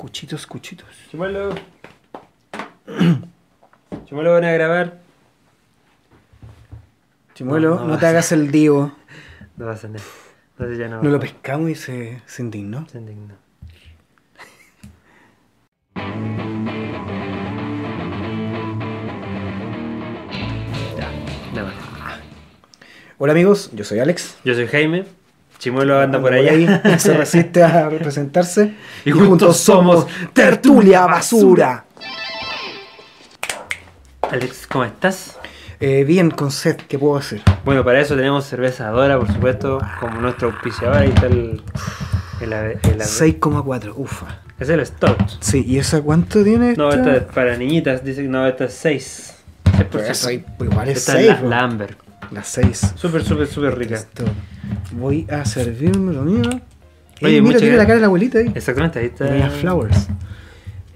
Cuchitos, cuchitos. Chimuelo. Chimuelo, van a grabar. Chimuelo, No, no, no te hagas el divo. No pasa nada. Entonces ya no. No lo pescamos y se, se indignó. Se indignó. Ya, nada más. Hola amigos, yo soy Alex. Yo soy Jaime. Chimuelo anda por allá. se resiste a representarse. Y juntos somos Tertulia Basura. Alex, ¿cómo estás? Eh, bien, con sed, ¿qué puedo hacer? Bueno, para eso tenemos cerveza Dora, por supuesto, como nuestro auspiciador. Ahí está el. el, el ave- 6,4, ufa. Es el Stout. Sí, ¿y esa cuánto tiene? No, esta? esta es para niñitas. Dice que no, esta es 6. Pero esa igual es Esta es 6. la, la Amber. La 6. Súper, súper, súper rica. Listo. Voy a servirme lo mío. Oye, mira, tiene la cara de la abuelita ahí. Exactamente, ahí está. Doña Flowers.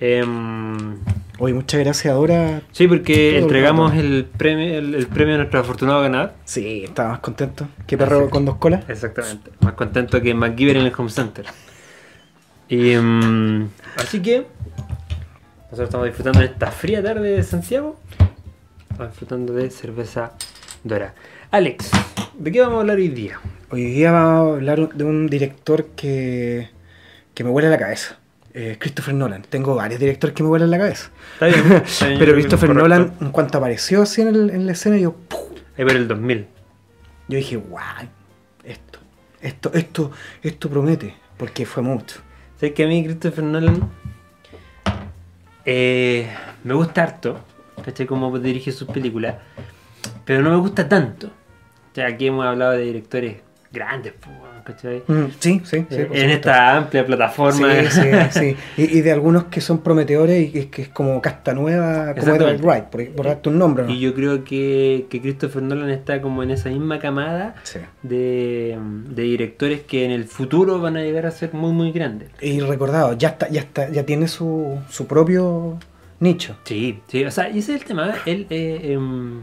Em, Oye, muchas gracias, Dora. sí, porque el entregamos el premio, el, el premio a nuestro afortunado ganador. Sí, estaba más contento. ¿Qué perro con dos colas? Exactamente. Más contento que MacGyver en el Home Center. Y, em, así que nosotros estamos disfrutando de esta fría tarde de Santiago. Estamos disfrutando de cerveza Dora. Alex, ¿de qué vamos a hablar hoy día? Hoy día vamos a hablar de un director que, que me huele la cabeza. Eh, Christopher Nolan. Tengo varios directores que me huelen la cabeza. Está bien. está bien, yo Pero Christopher correcto. Nolan, en cuanto apareció así en, el- en la escena, yo, ¡puf! Ahí por el 2000. yo dije, guau, esto, esto, esto, esto promete, porque fue mucho. Sé que a mí Christopher Nolan eh, me gusta harto, ¿cachai? Cómo dirige sus películas, pero no me gusta tanto. O sea, aquí hemos hablado de directores grandes, ¿cachai? Mm, sí, sí, sí. Eh, en esta amplia plataforma. Sí, sí, sí. Y, y de algunos que son prometedores y que, es- que es como casta nueva, como Edward. Wright, por, por darte un nombre, ¿no? Y yo creo que, que Christopher Nolan está como en esa misma camada Sí. de, de directores que en el futuro van a llegar a ser muy, muy grandes. Y recordado, ya está, ya está, ya tiene su, su propio nicho. Sí, sí, o sea, y ese es el tema. Él, eh, em,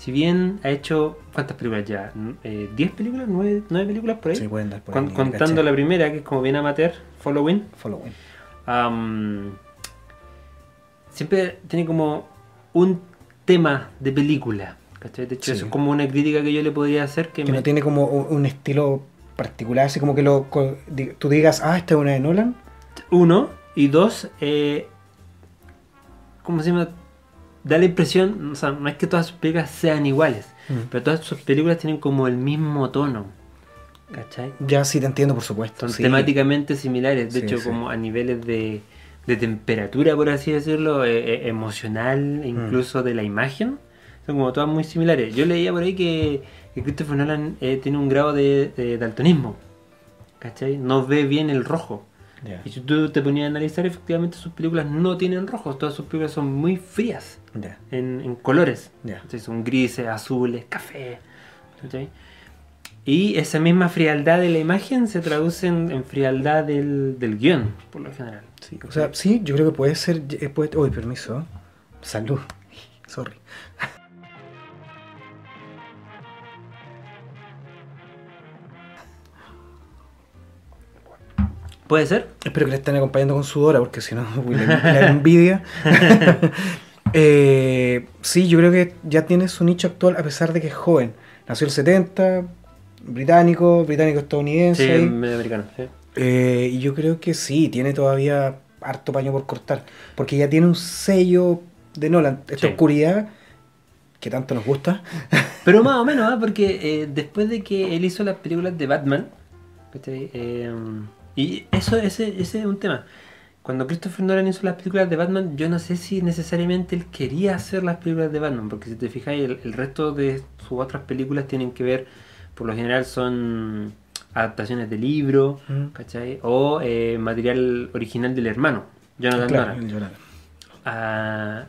si bien ha hecho, ¿cuántas películas ya? Eh, ¿10 películas? ¿9, nueve películas por ahí? Sí, pueden dar por Con- ahí, contando la primera, que es como bien amateur, Following. Following. am, siempre tiene como un tema de película. ¿cachai? De hecho, Sí. eso es como una crítica que yo le podría hacer. Que, Que me- no tiene como un, estilo particular, así como que lo, tú digas, ah, esta es una de Nolan. Uno, y dos, eh, ¿cómo se llama? Da la impresión, o sea, no es que todas sus películas sean iguales, Mm. pero todas sus películas tienen como el mismo tono. ¿Cachai? Ya sí te entiendo, por supuesto. Son sí. temáticamente similares, de Sí, hecho, sí. como a niveles de, de temperatura, por así decirlo, eh, eh, emocional, e Mm. incluso de la imagen, son como todas muy similares. Yo leía por ahí que, que Christopher Nolan eh, tiene un grado de, de daltonismo, ¿cachai? No ve bien el rojo. Ya, Y si tú te ponías a analizar, efectivamente sus películas no tienen rojos, todas sus películas son muy frías ya, en, en colores. ya. ¿cachai? Son grises, azules, café. Y esa misma frialdad de la imagen se traduce en, en frialdad del, del guion, por lo general. Sí, o sea, sí, yo creo que puede ser. eh, puede- Uy, permiso. Salud. Sorry. ¿Puede ser? Espero que le estén acompañando con sudora, porque si no, la, envidia. Eh, sí, yo creo que ya tiene su nicho actual, a pesar de que es joven. Nació el 70, británico, británico-estadounidense. Sí, medio americano. sí. Eh, y yo creo que sí, tiene todavía harto paño por cortar. Porque ya tiene un sello de Nolan. Esta Sí. oscuridad que tanto nos gusta. Pero más o menos, ¿ah? porque eh, después de que él hizo las películas de Batman. Eh, y eso ese, ese es un tema. Cuando Christopher Nolan hizo las películas de Batman, yo no sé si necesariamente él quería hacer las películas de Batman, porque si te fijas, el, el resto de sus otras películas tienen que ver, por lo general son adaptaciones de libros, Mm. ¿cachai? O eh, material original del hermano, Jonathan Claro, Nolan. Ah,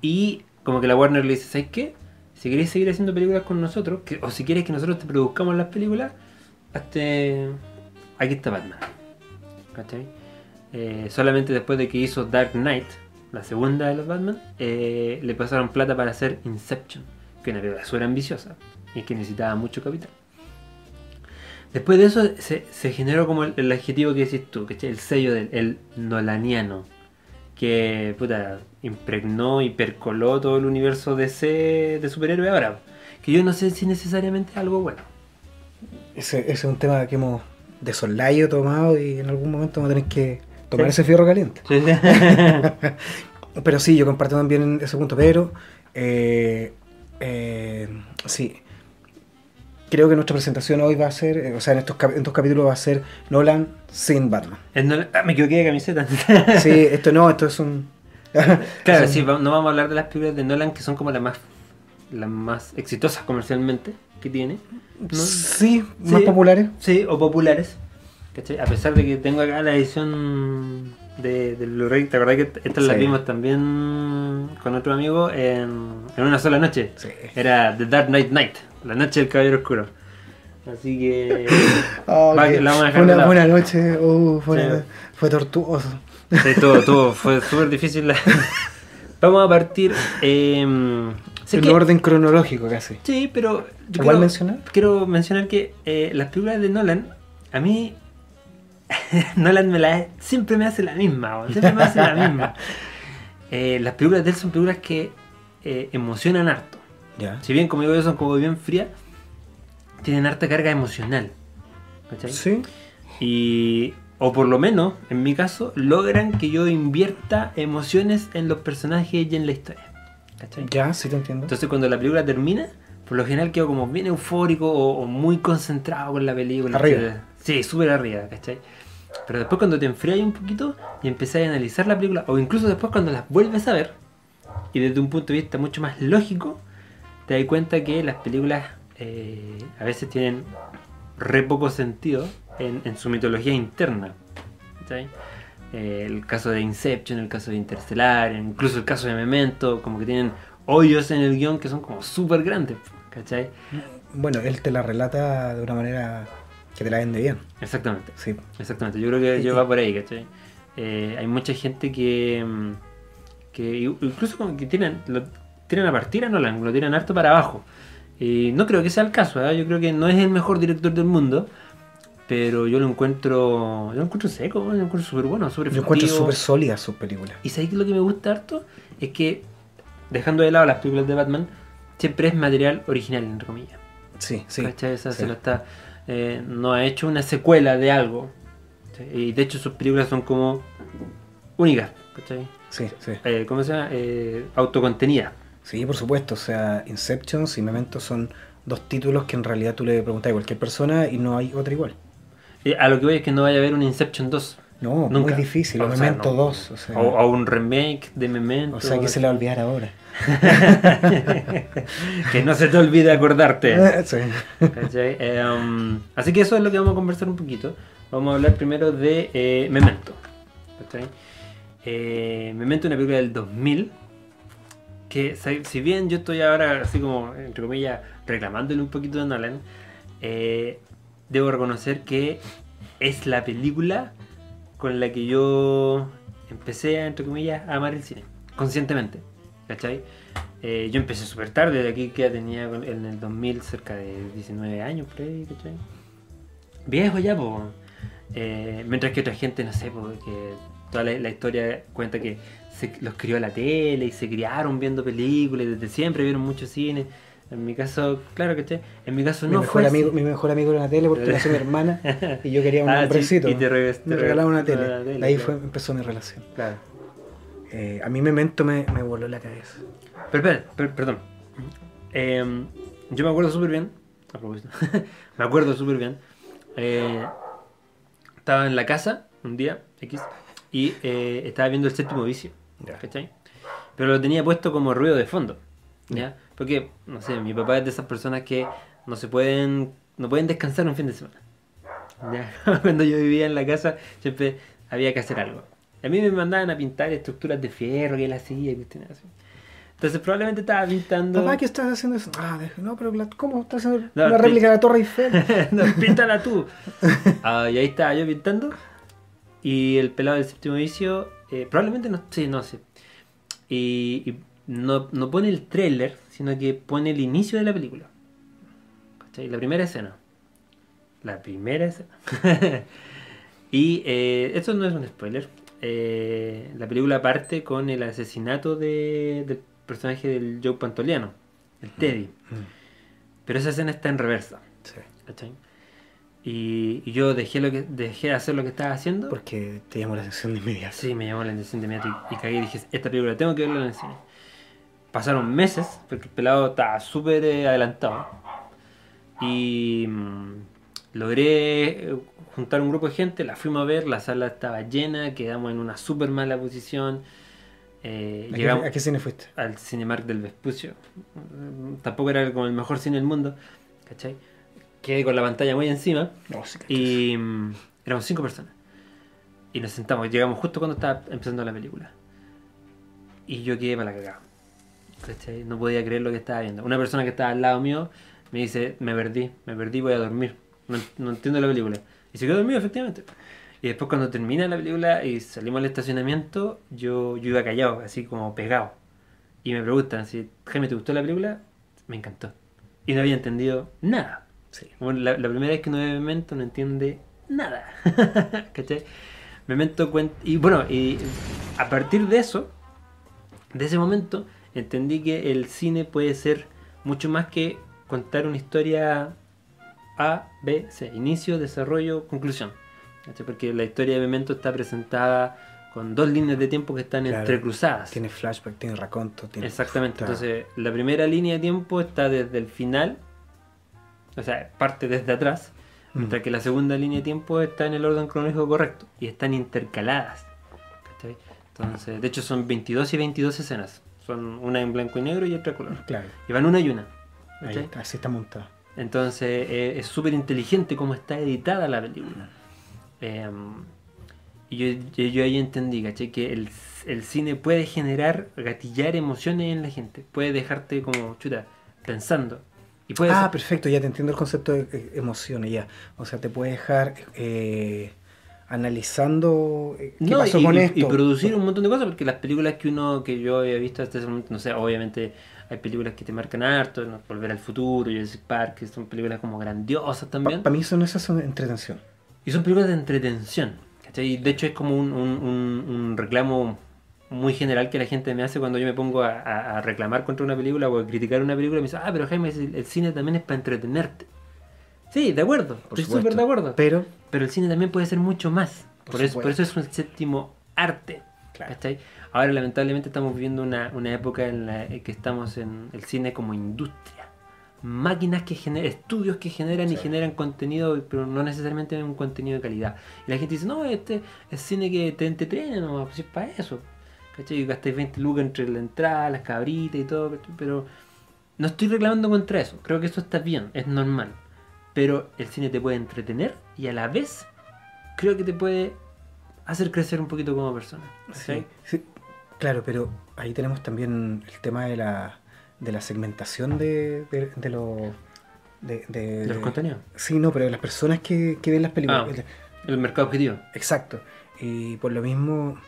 y como que la Warner le dice, ¿sabes qué? Si queréis seguir haciendo películas con nosotros, que- o si quieres que nosotros te produzcamos las películas, hazte... aquí está Batman. Eh, solamente después de que hizo Dark Knight, la segunda de los Batman, eh, le pasaron plata para hacer Inception, que una película súper ambiciosa y que necesitaba mucho capital. Después de eso se, generó como el, adjetivo que decís tú. El sello del el nolaniano. Que puta, impregnó y percoló todo el universo DC de superhéroe ahora. Que yo no sé si necesariamente es algo bueno. Ese, ese es un tema que hemos de soslayo tomado y en algún momento vamos a tener que tomar Sí. ese fierro caliente. Sí, sí. Pero sí, yo comparto también ese punto, pero eh, eh, sí. Creo que nuestra presentación hoy va a ser, eh, o sea, en estos, cap- en estos capítulos va a ser Nolan sin Batman. Nolan- ah, me equivoqué de camiseta. Sí, esto no, esto es un... Claro, es un- sí, no vamos a hablar de las películas de Nolan que son como las más las más exitosas comercialmente que tiene. ¿no? Sí, más Sí. populares. Sí, o populares. ¿cachai? A pesar de que tengo acá la edición de, de Blu-ray, ¿te acordás que estas las Sí. vimos también con otro amigo en, en una sola noche? Sí. Era The Dark Knight Night, la noche del caballero oscuro. Así que Oh, Va, que la vamos a dejar fue de una buena noche, uh, fue, Sí. una- fue tortuoso. sí, todo, todo fue súper difícil. la- Vamos a partir. Eh, en que- orden cronológico casi. Sí, pero yo ¿Igual quiero, mencionar? quiero mencionar que eh, las películas de Nolan, a mí, Nolan me la, siempre me hace la misma, siempre me hace la misma. Eh, las películas de él son películas que eh, emocionan harto. Si bien, como digo yo, son como bien frías, tienen harta carga emocional. ¿cachai? Sí. Y, o por lo menos, en mi caso, logran que yo invierta emociones en los personajes y en la historia. ¿Cachai? Ya, sí te entiendo. Entonces cuando la película termina, por lo general quedo como bien eufórico o, o muy concentrado con la película. Arriba. etcétera. Sí, súper arriba, ¿cachai? Pero después cuando te enfrias un poquito y empiezas a analizar la película, o incluso después cuando las vuelves a ver, y desde un punto de vista mucho más lógico, te das cuenta que las películas eh, a veces tienen re poco sentido en, en su mitología interna. ¿cachai? Eh, el caso de Inception, el caso de Interstellar, incluso el caso de Memento, como que tienen hoyos en el guion que son como súper grandes, ¿cachai? Bueno, él te la relata de una manera que te la vende bien. Exactamente, Sí. exactamente. Yo creo que yo va por ahí, ¿cachai? Eh, hay mucha gente que, mm, que incluso como que tiran, lo tiran a partir a Nolan, lo tiran harto para abajo. Y no creo que sea el caso, ¿eh? yo creo que no es el mejor director del mundo, pero yo lo encuentro, yo lo encuentro seco, yo lo encuentro súper bueno, súper Yo encuentro súper sólidas sus películas. Y sabéis que lo que me gusta harto es que, dejando de lado las películas de Batman, siempre es material original, entre comillas. Sí, sí. ¿Cachai? Sí. se lo está, eh, no ha hecho una secuela de algo. Y de hecho sus películas son como únicas. ¿cachai? Sí, sí. Eh, ¿Cómo se llama? Eh, autocontenidas. Sí, por supuesto. O sea, Inception y Memento son dos títulos que en realidad tú le preguntas a cualquier persona y no hay otra igual. A lo que voy es que no vaya a haber un Inception 2. No, Nunca. muy difícil. O O sea, Memento no. 2. O sea, O, un remake de Memento. o sea, que se le va a olvidar ahora. que no se te olvide acordarte. Sí. Eh, um, así que eso es lo que vamos a conversar un poquito. Vamos a hablar primero de eh, Memento. Eh, Memento es una película del 2000 que si bien yo estoy ahora así como, entre comillas, reclamándole un poquito de Nolan, eh, debo reconocer que es la película con la que yo empecé, entre comillas, a amar el cine, conscientemente. ¿Cachai? Eh, yo empecé súper tarde, de aquí que tenía en el 2000 cerca de 19 años, por ahí, ¿cachai? Viejo ya, pues. mientras que otra gente, no sé, po, que toda la, la historia cuenta que se, los crió la tele y se criaron viendo películas, desde siempre vieron mucho cine. En mi caso, claro, ¿cachai? En mi caso mi, no mejor fue amigo, así. mi mejor amigo era la tele porque nació mi hermana y yo quería un Ah, sí, hombrecito. y te re- regalaba una tele. la tele, De ahí claro. fue, empezó mi relación. Claro. Eh, a mí Memento me, me voló la cabeza. Pero, perdón. Em, yo me acuerdo súper bien. A propósito. me acuerdo súper bien. eh, estaba en la casa un día, X, y eh, estaba viendo el séptimo vicio. ¿Cachai? Pero lo tenía puesto como ruido de fondo. ¿Ya? Porque, no sé, mi papá es de esas personas que no se pueden. no pueden descansar un fin de semana. ¿Ya? Cuando yo vivía en la casa, siempre había que hacer algo. A mí me mandaban a pintar estructuras de fierro que él hacía y cuestiones así. Entonces probablemente estaba pintando. Papá, ¿qué estás haciendo eso? Ah, no, pero la- ¿cómo estás haciendo No, una réplica de la Torre Eiffel? no, píntala tú. Ah, y ahí estaba yo pintando. Y el pelado del séptimo vicio, eh, probablemente no, sí, no sé. Y, y no, no pone el trailer, sino que pone el inicio de la película. ¿Cachai? La primera escena. La primera escena. y eh, esto no es un spoiler. Eh, la película parte con el asesinato de- del personaje del Joe Pantoliano, el Teddy. Mm, Pero esa escena está en reversa. sí. ¿cachai? Y, y yo dejé, lo que, dejé de hacer lo que estaba haciendo. Porque te llamó la atención de inmediato. Sí, me llamó la atención de inmediato y, y cagué y dije, esta película tengo que verla en el cine. Pasaron meses, porque el pelado estaba súper eh, adelantado. Y mm, logré eh, juntar un grupo de gente, la fuimos a ver, la sala estaba llena, quedamos en una súper mala posición. Eh, ¿A qué, llegamos a qué cine fuiste? al Cinemark del Vespucio. Tampoco era como el mejor cine del mundo, ¿cachai? Quedé con la pantalla muy encima. No, sí, cachas. Y mm, éramos cinco personas. Y nos sentamos, llegamos justo cuando estaba empezando la película. Y yo quedé para la cagada. ¿Cachai? No podía creer lo que estaba viendo. Una persona que estaba al lado mío me dice, me perdí, me perdí, voy a dormir. No, no entiendo la película. Y se quedó dormido, efectivamente. Y después cuando termina la película y salimos al estacionamiento, yo, yo iba callado, así como pegado. Y me preguntan si, Jaime, ¿te gustó la película? Me encantó. Y no había entendido nada. Sí. Bueno, la, la primera vez que uno ve Memento no entiende nada. ¿Cachai? Memento cuenta. Y bueno, y a partir de eso, de ese momento, entendí que el cine puede ser mucho más que contar una historia A, B, C. Inicio, desarrollo, conclusión. Porque la historia de Memento está presentada con dos líneas de tiempo que están Claro. entrecruzadas. Tiene flashback, tiene raconto, tiene. Exactamente. está- Entonces, la primera línea de tiempo está desde el final, o sea, parte desde atrás, Mm. mientras que la segunda línea de tiempo está en el orden cronológico correcto y están intercaladas. Entonces, de hecho, son 22 y 22 escenas. Son una en blanco y negro y otra en color. Claro, Y van una y una. ahí ¿cachai? está, así está montado. Entonces eh, es súper inteligente cómo está editada la película. Eh, y yo, yo, yo ahí entendí, ¿cachai? Que el, el cine puede generar, gatillar emociones en la gente. Puede dejarte como, chuta, pensando. Y puede Ah, ser- perfecto, ya te entiendo el concepto de eh, emociones, ya. O sea, te puede dejar eh, analizando eh, qué No, pasó y, con esto. y producir un montón de cosas, porque las películas que uno, que yo había visto hasta ese momento, no sé, obviamente hay películas que te marcan harto, ¿no? Volver al futuro, Jurassic Park, que son películas como grandiosas también. Para mí son esas son entretención. Y son películas de entretención. ¿cachai? De hecho es como un, un- un- un reclamo muy general que la gente me hace cuando yo me pongo a, a- a reclamar contra una película o a criticar una película. Me dice, ah, pero Jaime, el, el cine también es para entretenerte. Sí, de acuerdo, Por estoy súper de acuerdo. Pero, Pero el cine también puede ser mucho más. Por Por, eso, por eso es un séptimo arte. Claro. Ahora lamentablemente estamos viviendo una, una época en la que estamos en el cine como industria. Máquinas que generan, estudios que generan y generan contenido, pero no necesariamente un contenido de calidad. Y la gente dice, no, este es cine que te entretiene, no, pues es para eso. ¿Cachai? Y gastáis 20 lucas entre la entrada, las cabritas y todo, ¿cachai? pero no estoy reclamando contra eso. Creo que eso está bien, es normal. Pero el cine te puede entretener y a la vez creo que te puede hacer crecer un poquito como persona. sí, sí, claro, pero ahí tenemos también el tema de la, de la segmentación de, de, de los... De, de- los contenidos. Sí, no, pero de las personas que, que ven las películas. Ah. El mercado objetivo. Exacto. Y por lo mismo,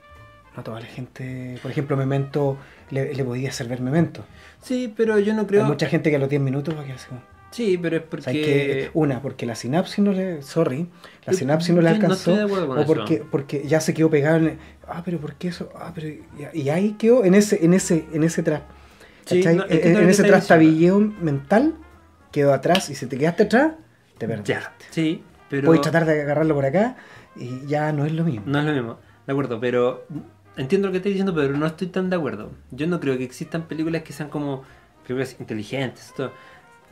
no toda la gente, por ejemplo, Memento, le, le podía hacer ver Memento. Sí, pero yo no creo. Hay mucha gente que a los 10 minutos va a quedar así como, Sí, pero es ¿sabes porque. Una, porque la sinapsis no le. Sorry, la Yo- sinapsis no le no alcanzó. estoy de acuerdo con o eso. porque, porque ya se quedó pegado en. Ah, pero ¿por qué eso? Ah, pero. Y, ahí quedó en ese, en ese, en ese tras. Sí, ¿cachai? no, es que en, ese trastabilleo mental, quedó atrás. Y si te quedaste atrás, te perdiste. Ya, sí, pero. Puedes tratar de agarrarlo por acá y ya no es lo mismo. No es lo mismo, de acuerdo, pero entiendo lo que estás diciendo, pero no estoy tan de acuerdo. Yo no creo que existan películas que sean como películas inteligentes. Todo.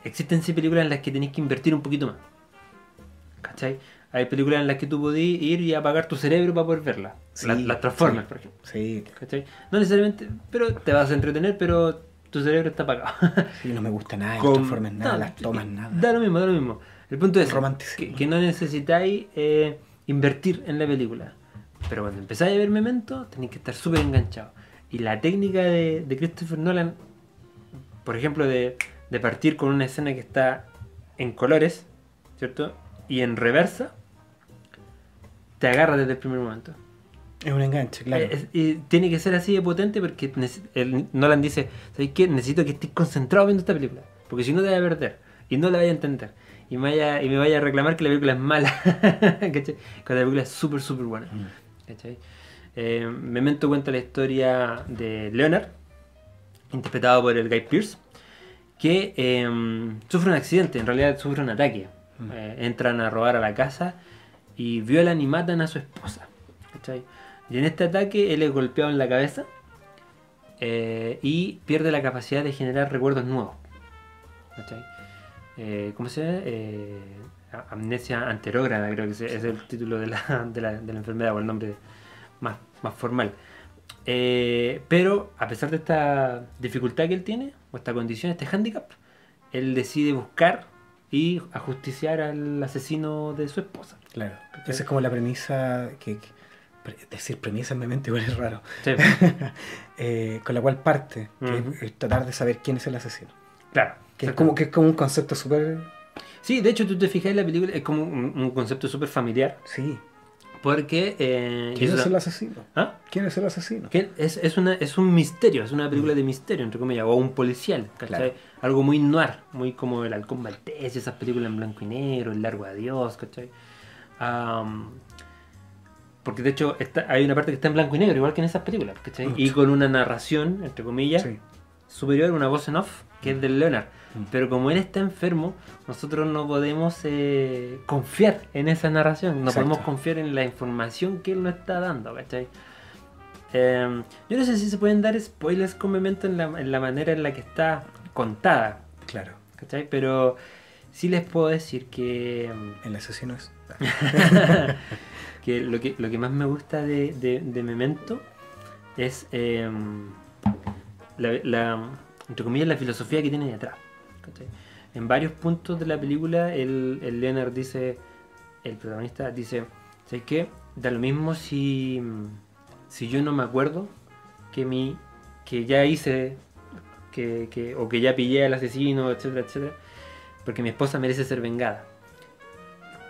Existen sí películas en las que tenéis que invertir un poquito más. ¿Cachai? Hay películas en las que tú podís ir y apagar tu cerebro para poder verlas. Sí, las, las Transformers, sí. por ejemplo. Sí, ¿Cachai? No necesariamente, pero te vas a entretener, pero tu cerebro está apagado. sí, no me gusta nada, Con- las transformes nada, no, las tomas nada. Da lo mismo, da lo mismo. El punto es que, que no necesitáis eh, invertir en la película. Pero cuando empezáis a ver Memento, tenéis que estar súper enganchados. Y la técnica de, de Christopher Nolan, por ejemplo, de, de partir con una escena que está en colores, ¿cierto? Y en reversa, te agarra desde el primer momento. Es un enganche, claro. Eh, es- y tiene que ser así de potente porque el Nolan dice, ¿sabes qué? Necesito que estés concentrado viendo esta película. Porque si no te vas a perder y no la vas a entender. y me vaya, y me vaya a reclamar que la película es mala. ¿Cachai? Cuando la película es súper, súper buena. ¿Cachai? Eh, Memento cuenta la historia de Leonard, interpretado por el Guy Pierce, que eh, sufre un accidente, en realidad sufre un ataque. Mm. Eh, entran a robar a la casa y violan y matan a su esposa. ¿cachai? Y en este ataque él es golpeado en la cabeza eh, y pierde la capacidad de generar recuerdos nuevos. ¿cachai? Eh, ¿Cómo se llama? Amnesia anterógrada, creo que es el título de la, de la- de la enfermedad o el nombre más, más formal. Pero a pesar de esta dificultad que él tiene, o esta condición, este handicap, él decide buscar y ajusticiar al asesino de su esposa. Claro. ¿Cachai? Esa es como la premisa que. decir premisa en mi mente igual es raro. Sí, Eh, con la cual parte, que es tratar de saber quién es el asesino. claro. Que es como, que es como un concepto súper. Sí, de hecho, tú te fijas en la película, es como un, un concepto súper familiar, Sí. Porque... eh, ¿Quién es el asesino? ¿Ah? ¿Quién es el asesino? Es, es, una, es un misterio, es una película de misterio, entre comillas, o un policial, ¿cachai? Claro. Algo muy noir, muy como El Halcón Maltés, esas películas en blanco y negro, El Largo Adiós, ¿cachai? Am, porque de hecho está, hay una parte que está en blanco y negro, igual que en esas películas, ¿cachai? Mucho. Y con una narración, entre comillas, Sí. superior, una voz en off, que es del Leonard. Pero como él está enfermo, nosotros no podemos eh, confiar en esa narración, no Exacto. podemos confiar en la información que él nos está dando, ¿cachai? Eh, yo no sé si se pueden dar spoilers con Memento en la, en la manera en la que está contada, Claro. ¿cachai? Pero sí les puedo decir que, mm, El asesino es. que, lo, que lo que más me gusta de, de- de Memento es eh, la, la- entre comillas, la filosofía que tiene detrás. En varios puntos de la película, el, el Leonard dice, el protagonista dice, ¿sabes qué? Da lo mismo si, si yo no me acuerdo que mi que ya hice que, que- o que ya pillé al asesino, etcétera, etcétera, porque mi esposa merece ser vengada.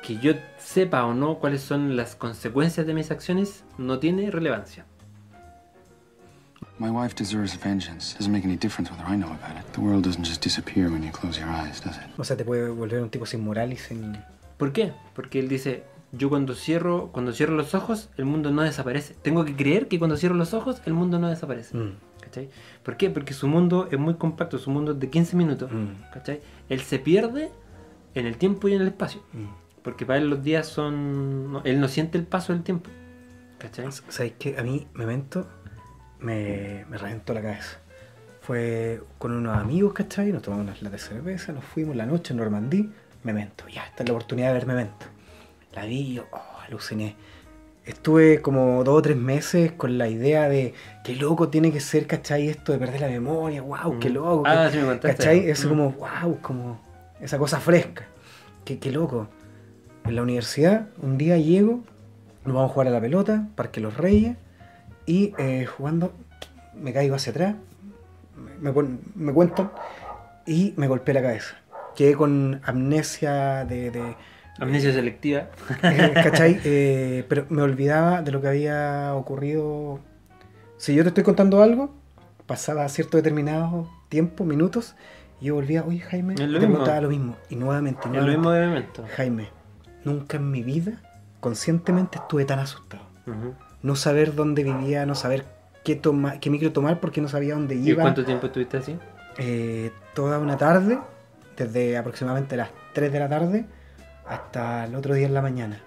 Que yo sepa o no cuáles son las consecuencias de mis acciones no tiene relevancia. My wife deserves vengeance. Doesn't make any difference whether I know about it. The world doesn't just disappear when you close your eyes, does it? O sea, te puede volver un tipo sin moral y sin. ¿Por qué? Porque él dice, yo cuando cierro, cuando cierro los ojos, el mundo no desaparece. Tengo que creer que cuando cierro los ojos, el mundo no desaparece. Mm, ¿Cachai? ¿Por qué? Porque su mundo es muy compacto, su mundo es de 15 minutos. mm, ¿Cachai? Él se pierde en el tiempo y en el espacio. mm. Porque para él los días son... no, él no siente el paso del tiempo. ¿Cachai? ¿Sabes qué? A mí, Memento, me, me reventó la cabeza. Fue con unos amigos, ¿cachai? Nos tomamos unas latas de cerveza, nos fuimos la noche en Normandí. Memento, ya, esta es la oportunidad de ver Memento. La vi y yo, oh, aluciné. Estuve como dos o tres meses con la idea de qué loco tiene que ser, ¿cachai? Esto de perder la memoria, wow, qué loco. Ah, sí me contaste. ¿Cachai? Eso Mm. como, wow, como esa cosa fresca. Qué, qué loco. En la universidad, un día llego, nos vamos a jugar a la pelota, Parque Los Reyes, y eh, jugando me caigo hacia atrás, me, pon- me cuentan, y me golpeé la cabeza. Quedé con amnesia de... de- Amnesia selectiva. eh, ¿Cachai? Eh, pero me olvidaba de lo que había ocurrido. Si yo te estoy contando algo, pasaba cierto determinado tiempo, minutos, y yo volvía, oye Jaime, te preguntaba lo mismo. Y nuevamente, Es lo nuevamente, mismo de momento. Jaime, nunca en mi vida, conscientemente, estuve tan asustado. No saber dónde vivía, no saber qué, toma, qué micro tomar porque no sabía dónde ¿Y iba. cuánto tiempo estuviste así? Eh, toda una tarde, desde aproximadamente las 3 de la tarde hasta el otro día en la mañana.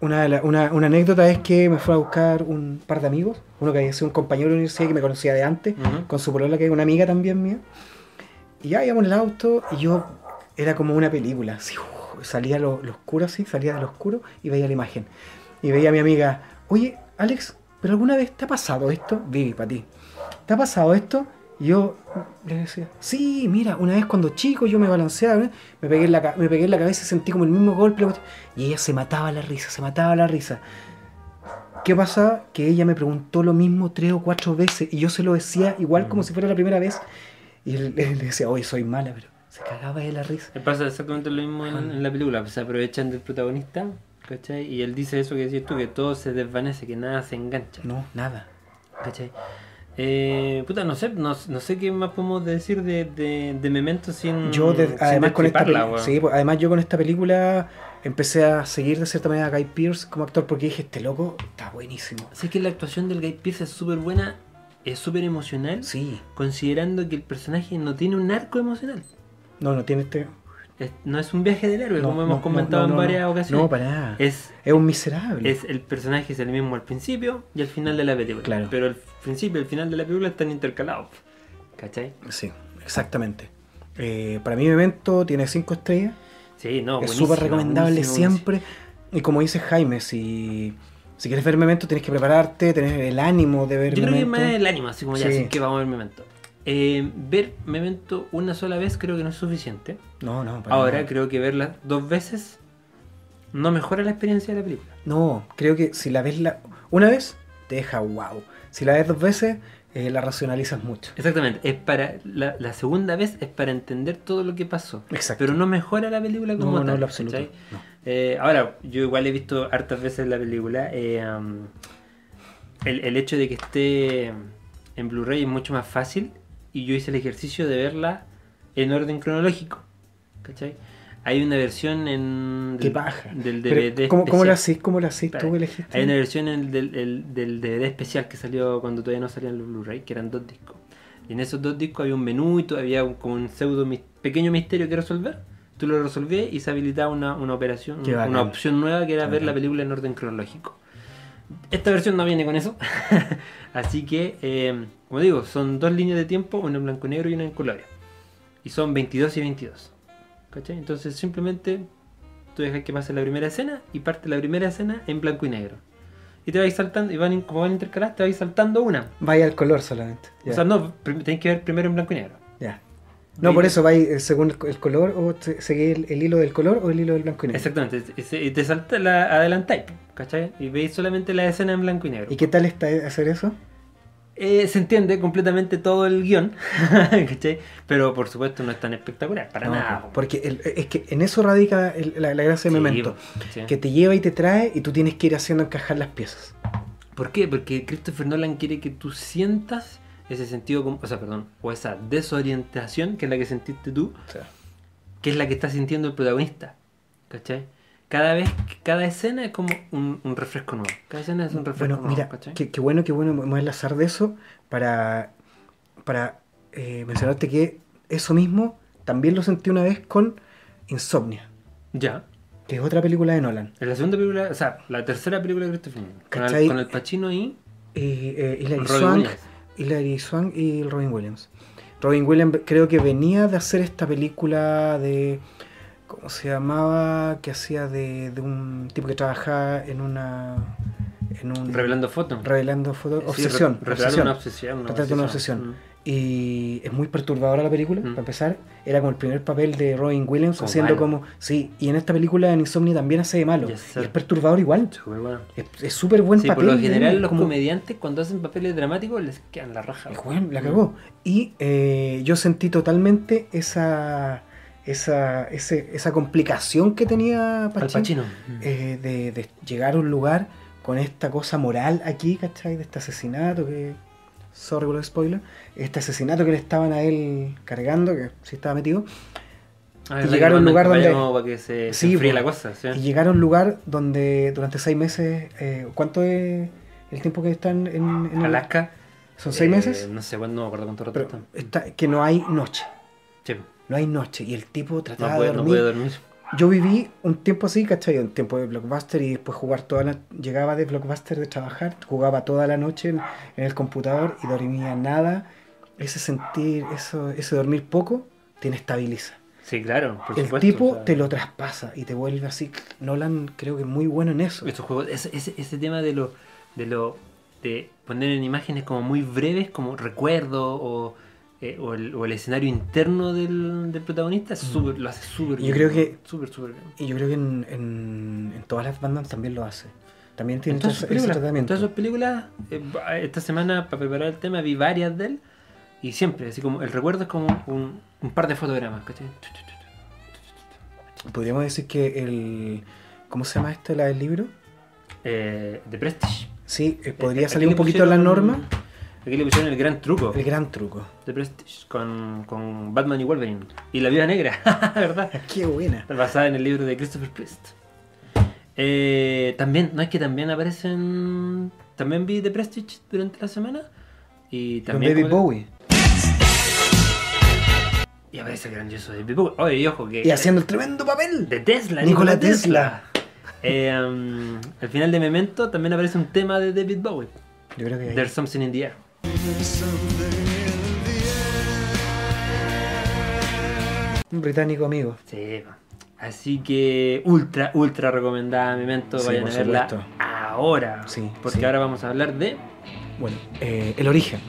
Una, una, una anécdota es que me fue a buscar un par de amigos, uno que había sido un compañero de la universidad que me conocía de antes, con su polola que es una amiga también mía. Y ya íbamos en el auto y yo era como una película, así, uf, salía lo, lo oscuro así, salía de lo oscuro y veía la imagen. Y veía a mi amiga, oye, Alex, ¿pero alguna vez te ha pasado esto? Vivi, para ti. ¿Te ha pasado esto? Y yo le decía, sí, mira, una vez cuando chico yo me balanceaba, ¿eh? me pegué en la, me pegué en la cabeza y sentí como el mismo golpe. Y ella se mataba la risa, se mataba la risa. ¿Qué pasaba? Que ella me preguntó lo mismo tres o cuatro veces y yo se lo decía igual como si fuera la primera vez. Y él, le decía, oye, soy mala, pero se cagaba de la risa. Pasa exactamente lo mismo en, en la película. Se aprovechan del protagonista, ¿cachai? Y él dice eso que decías tú, que todo se desvanece, que nada se engancha, No, nada. ¿cachai? Eh, puta, no sé, no, no sé qué más podemos decir de, de, de Memento sin. Yo, de- sin además, con esta sí, pues, además yo con esta película empecé a seguir de cierta manera a Guy Pearce como actor porque dije, este loco está buenísimo. Sé que la actuación del Guy Pearce es súper buena, es súper emocional, Sí, considerando que el personaje no tiene un arco emocional. no, no tiene este... No es un viaje del héroe, no, como hemos no, comentado no, en varias no. ocasiones. No, para nada. Es, Es, un miserable. es el personaje es el mismo al principio y al final de la película. Claro. Pero el principio y el final de la película están intercalados. ¿Cachai? Sí, exactamente. Eh, para mí Memento tiene cinco estrellas. Sí, no, es buenísimo, súper recomendable buenísimo, siempre. Y como dice Jaime, si, si quieres ver Memento tienes que prepararte, tener el ánimo de ver Yo creo que Memento. más el ánimo, así como ya, Sí. así que vamos a ver Memento. Eh, ver Memento una sola vez creo que no es suficiente. No, no, para Ahora nada. creo que verla dos veces no mejora la experiencia de la película. No, creo que si la ves la, una vez, te deja wow. Si la ves dos veces, eh, la racionalizas mucho. Exactamente, es para la, la segunda vez es para entender todo lo que pasó. Exacto. Pero no mejora la película como No, no, tal. en lo absoluto. no. Eh, ahora, yo igual he visto hartas veces la película. eh, um, el, el hecho de que esté en Blu-ray es mucho más fácil. Y yo hice el ejercicio de verla en orden cronológico. ¿Cachai? Hay una versión en Qué paja. del Pero, DVD. ¿Cómo, cómo la hacís? ¿Cómo la? ¿Tú Espera, elegiste? Hay una versión en el del, el- del DVD especial que salió cuando todavía no salían los Blu-ray, que eran dos discos. Y en esos dos discos había un menú y todavía un, como un pseudo mis- pequeño misterio que resolver. Tú lo resolvías y se habilitaba una, una operación, una opción nueva que era Qué ver la película en orden cronológico. Esta versión no viene con eso. Así que, eh, como digo, son dos líneas de tiempo, una en blanco y negro y una en color. Y son 22 y 22. ¿Cachai? Entonces simplemente tú dejas que pase la primera escena y parte la primera escena en blanco y negro. Y te vais saltando, y van, como van intercaladas, te vais saltando una. Vaya al color solamente. O sea, no, tenés que ver primero en blanco y negro. ya. No, por eso vais eh, según el, color o seguís el, el hilo del color o el hilo del blanco y negro. Exactamente, y te salta la adelantáis, ¿cachai? Y veis solamente la escena en blanco y negro. ¿Y qué tal está hacer eso? Eh, se entiende completamente todo el guion, ¿cachai? Pero por supuesto no es tan espectacular, para No, nada. po. Porque el- es que en eso radica el- la, la gracia de Sí, Memento. sí. Que te lleva y te trae y tú tienes que ir haciendo encajar las piezas. ¿Por qué? Porque Christopher Nolan quiere que tú sientas ese sentido, como- o sea, perdón, o esa desorientación que es la que sentiste tú, que es la que está sintiendo el protagonista, ¿cachai? Cada vez, cada escena es como un, un refresco nuevo. Cada escena es un refresco Bueno, nuevo, mira, ¿cachai? qué, qué bueno, qué bueno me voy a enlazar de eso para, para eh, mencionarte que eso mismo también lo sentí una vez con Insomnia, Ya. que es otra película de Nolan. En la segunda película, o sea, la tercera película de Christopher Nolan, con el, con el Pacino y Y, eh, Robin Swank, Williams. Hilary Swank y Robin Williams. Robin Williams creo que venía de hacer esta película de. ¿Cómo se llamaba? Que hacía de, de un tipo que trabajaba en una. En un, revelando fotos. revelando fotos. Sí, obsesión. re- obsesión. una obsesión. una de una obsesión. Mm. Y es muy perturbadora la película, Mm. para empezar. Era como el primer papel de Robin Williams Como haciendo malo. como. Sí, y en esta película en Insomnia también hace de malo. Yes, y es perturbador igual. Súper bueno. Es súper buen Sí, papel. por lo general los como- comediantes cuando hacen papeles dramáticos les quedan la raja. El weón la cagó. Y eh, yo sentí totalmente esa, esa, ese- esa complicación que tenía Pacino, Pacino. eh, de, de llegar a un lugar con esta cosa moral aquí, ¿cachai? De este asesinato que... Sorry por el spoiler. Este asesinato que le estaban a él cargando, que sí estaba metido. Ah, y llegar a un lugar donde- como para que se, Sí, po. la cosa. ¿sí? Y llegar a un lugar donde durante seis meses... eh, ¿Cuánto es el tiempo que están en, Alaska. ¿Son seis eh, meses? No sé cuándo, no me acuerdo cuánto rato están. está, que no hay noche. Sí, No hay noche. Y el tipo no, trataba puede, de no puede dormir. Yo viví un tiempo así, ¿cachai? Un tiempo de blockbuster y después jugar toda la... Llegaba de blockbuster de trabajar, jugaba toda la noche en, en el computador y dormía nada. Ese sentir, eso, ese dormir poco, te inestabiliza. Sí, claro, por el supuesto. tipo o sea, te lo traspasa y te vuelve así. Nolan creo que es muy bueno en eso. Estos juegos, ese, ese, ese tema de lo, de lo de poner en imágenes como muy breves, como recuerdo o, eh, o, el, o el escenario interno del, del protagonista, súper- lo hace súper Yo bien. creo que- Súper, súper bien. Y yo creo que en, en, en todas las bandas también lo hace. También tiene ese, películas, en tratamiento. todas sus películas, eh, esta semana para preparar el tema vi varias de él y siempre, así como el recuerdo es como un, un par de fotogramas, ¿cachai? Podríamos decir que el... ¿Cómo se llama este, la del libro? Eh, The Prestige. Sí, eh, podría salir un poquito de la norma. Aquí le pusieron el gran truco El gran truco. de Prestige con, con Batman y Wolverine. Y la Viuda Negra, ¿verdad? Qué buena. Basada en el libro de Christopher Priest. Eh, también, no es que también aparecen. También vi The Prestige durante la semana. Y Con también. David como- Bowie. Y aparece el grandioso David Bowie. Oye, y ojo que. Y haciendo el tremendo papel. De Tesla, Nikola Nikola Tesla. Eh, um, al final de Memento también aparece un tema de David Bowie. Yo creo que. There's something in the air. Un británico amigo. Sí, así que ultra, ultra recomendada Memento. Sí, Vayan a verla supuesto. ahora. Sí, Porque sí. ahora vamos a hablar de. Bueno, eh, el origen.